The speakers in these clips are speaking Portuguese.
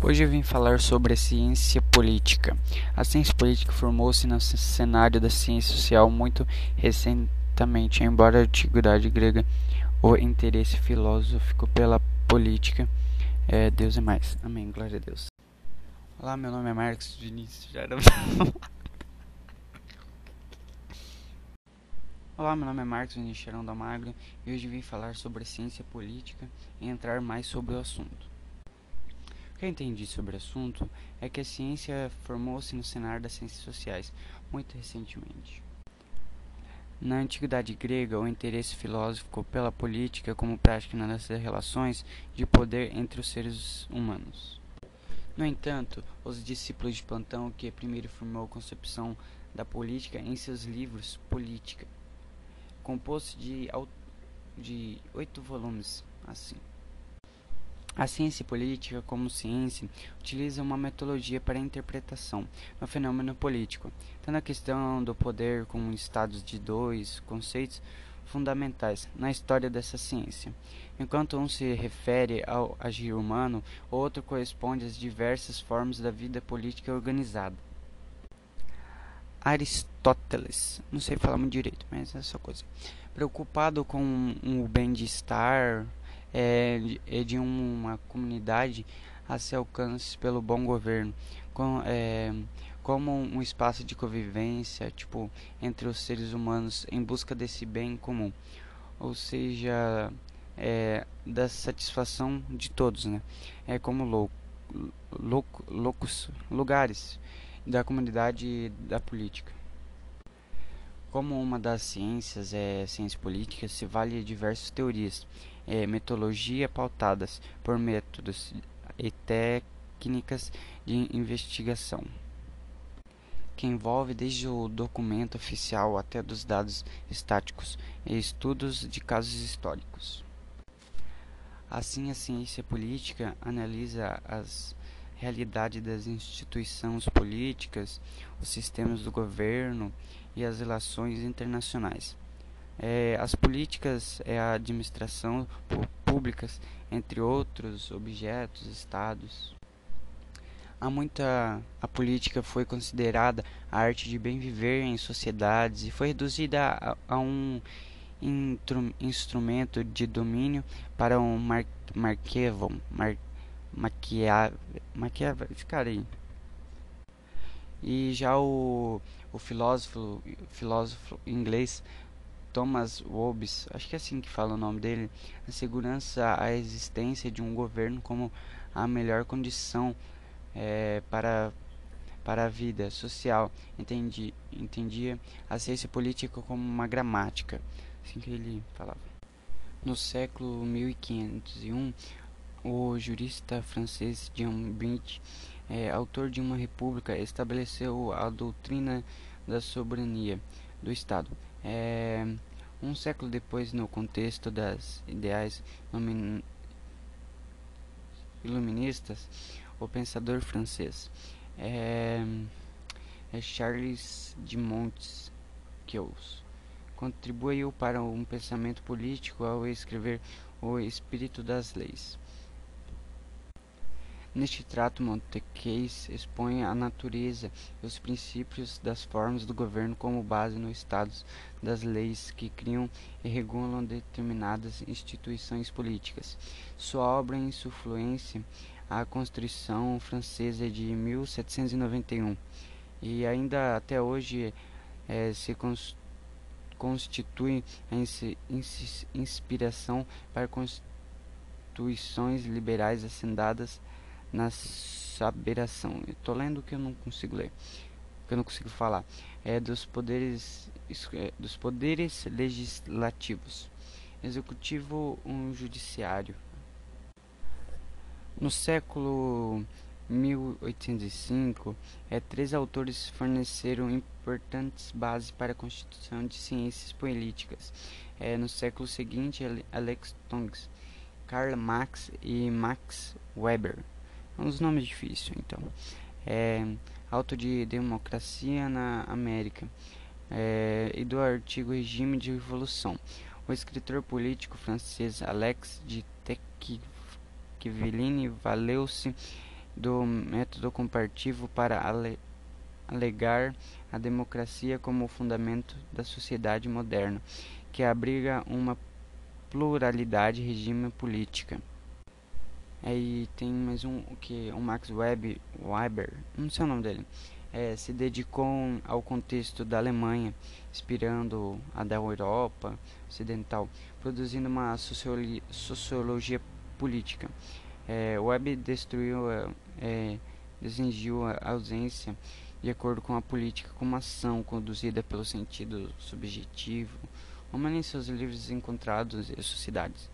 Hoje eu vim falar sobre a ciência política. A ciência política formou-se no cenário da ciência social muito recentemente, embora a antiguidade grega o interesse filosófico pela política é, Deus é mais. Amém. Glória a Deus. Olá, meu nome é Marcos Vinícius Olá, meu nome é Marcos Vinícius Charão da e hoje vim falar sobre a ciência política e entrar mais sobre o assunto. O que eu entendi sobre o assunto é que a ciência formou-se no cenário das ciências sociais muito recentemente. Na antiguidade grega, o interesse filosófico pela política como prática nas relações de poder entre os seres humanos. No entanto, os discípulos de Platão, que primeiro formou a concepção da política em seus livros Política, compôs de, de oito volumes, assim. A ciência política, como ciência, utiliza uma metodologia para a interpretação do fenômeno político, tendo a questão do poder como estados de dois conceitos fundamentais na história dessa ciência. Enquanto um se refere ao agir humano, o outro corresponde às diversas formas da vida política organizada. Aristóteles, não sei falar muito direito, mas é essa coisa. Preocupado com o bem-estar é, é de uma comunidade a se alcance pelo bom governo, com, é, como um espaço de convivência, tipo, entre os seres humanos em busca desse bem comum, ou seja, é, da satisfação de todos, né? É como louco, louco, loucos lugares da comunidade da política. Como uma das ciências é ciência política, se vale de diversas teorias e metodologia pautadas por métodos e técnicas de investigação, que envolve desde o documento oficial até dos dados estáticos e estudos de casos históricos. Assim, a ciência política analisa as realidade das instituições políticas, os sistemas do governo e as relações internacionais. É, as políticas é a administração públicas, entre outros objetos, estados. Há muita a política foi considerada a arte de bem viver em sociedades e foi reduzida a, a um instrumento de domínio para um mar, Marquevon, mar, cara aí. E já o, o filósofo, filósofo inglês Thomas Hobbes, acho que é assim que fala o nome dele, segurança a existência de um governo como a melhor condição é, para para a vida social. Entendi, entendia a ciência política como uma gramática, assim que ele falava. No século 1501, o jurista francês Jean Brint, é, autor de uma república, estabeleceu a doutrina da soberania do Estado. É, um século depois, no contexto das ideais iluministas, o pensador francês é, é Charles de Montesquieu contribuiu para um pensamento político ao escrever O Espírito das Leis. Neste trato, Montesquieu expõe a natureza e os princípios das formas do governo como base no Estado das leis que criam e regulam determinadas instituições políticas. Sua obra influencia a Constituição Francesa de 1791 e ainda até hoje é, se constitui a inspiração para constituições liberais assendadas na saberação. Eu tô lendo que eu não consigo ler, que eu não consigo falar. É dos poderes é, dos poderes legislativos, executivo, um judiciário. No século 1805, é, três autores forneceram importantes bases para a constituição de ciências políticas. É, no século seguinte, Alex Tongs, Karl Marx e Max Weber uns nomes difíceis, então. É, auto de democracia na América é, e do artigo Regime de Revolução. O escritor político francês Alex de Tocqueville valeu-se do método comparativo para ale alegar a democracia como o fundamento da sociedade moderna, que abriga uma pluralidade de regime política. Aí tem mais um que o Max Web, Weber, não sei o nome dele, é, se dedicou ao contexto da Alemanha, inspirando a da Europa Ocidental, produzindo uma sociologia, sociologia política. É, Web destruiu, é, é desengiu a ausência de acordo com a política como ação conduzida pelo sentido subjetivo, como em seus livros encontrados e sociedades,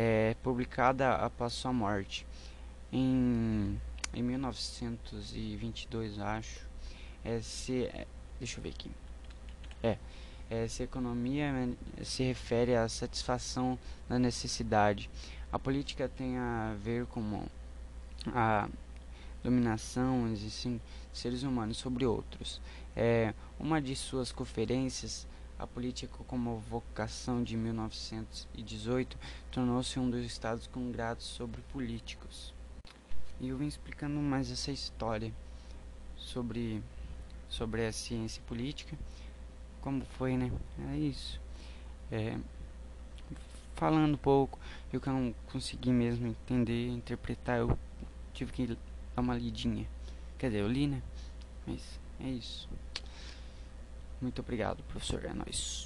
é, publicada após sua morte em, em 1922, acho. É, se, é, deixa eu ver aqui. É, é, se economia se refere à satisfação da necessidade, a política tem a ver com a dominação de seres humanos sobre outros. É, uma de suas conferências, a política como vocação de 1918, tornou-se um dos estados congrados sobre políticos. E eu vim explicando mais essa história sobre sobre a ciência política, como foi, né? É isso. É, falando um pouco, eu que não consegui mesmo entender, interpretar, eu tive que dar uma lidinha. Quer dizer, eu li, né? Mas é isso. Muito obrigado, professor. É nóis.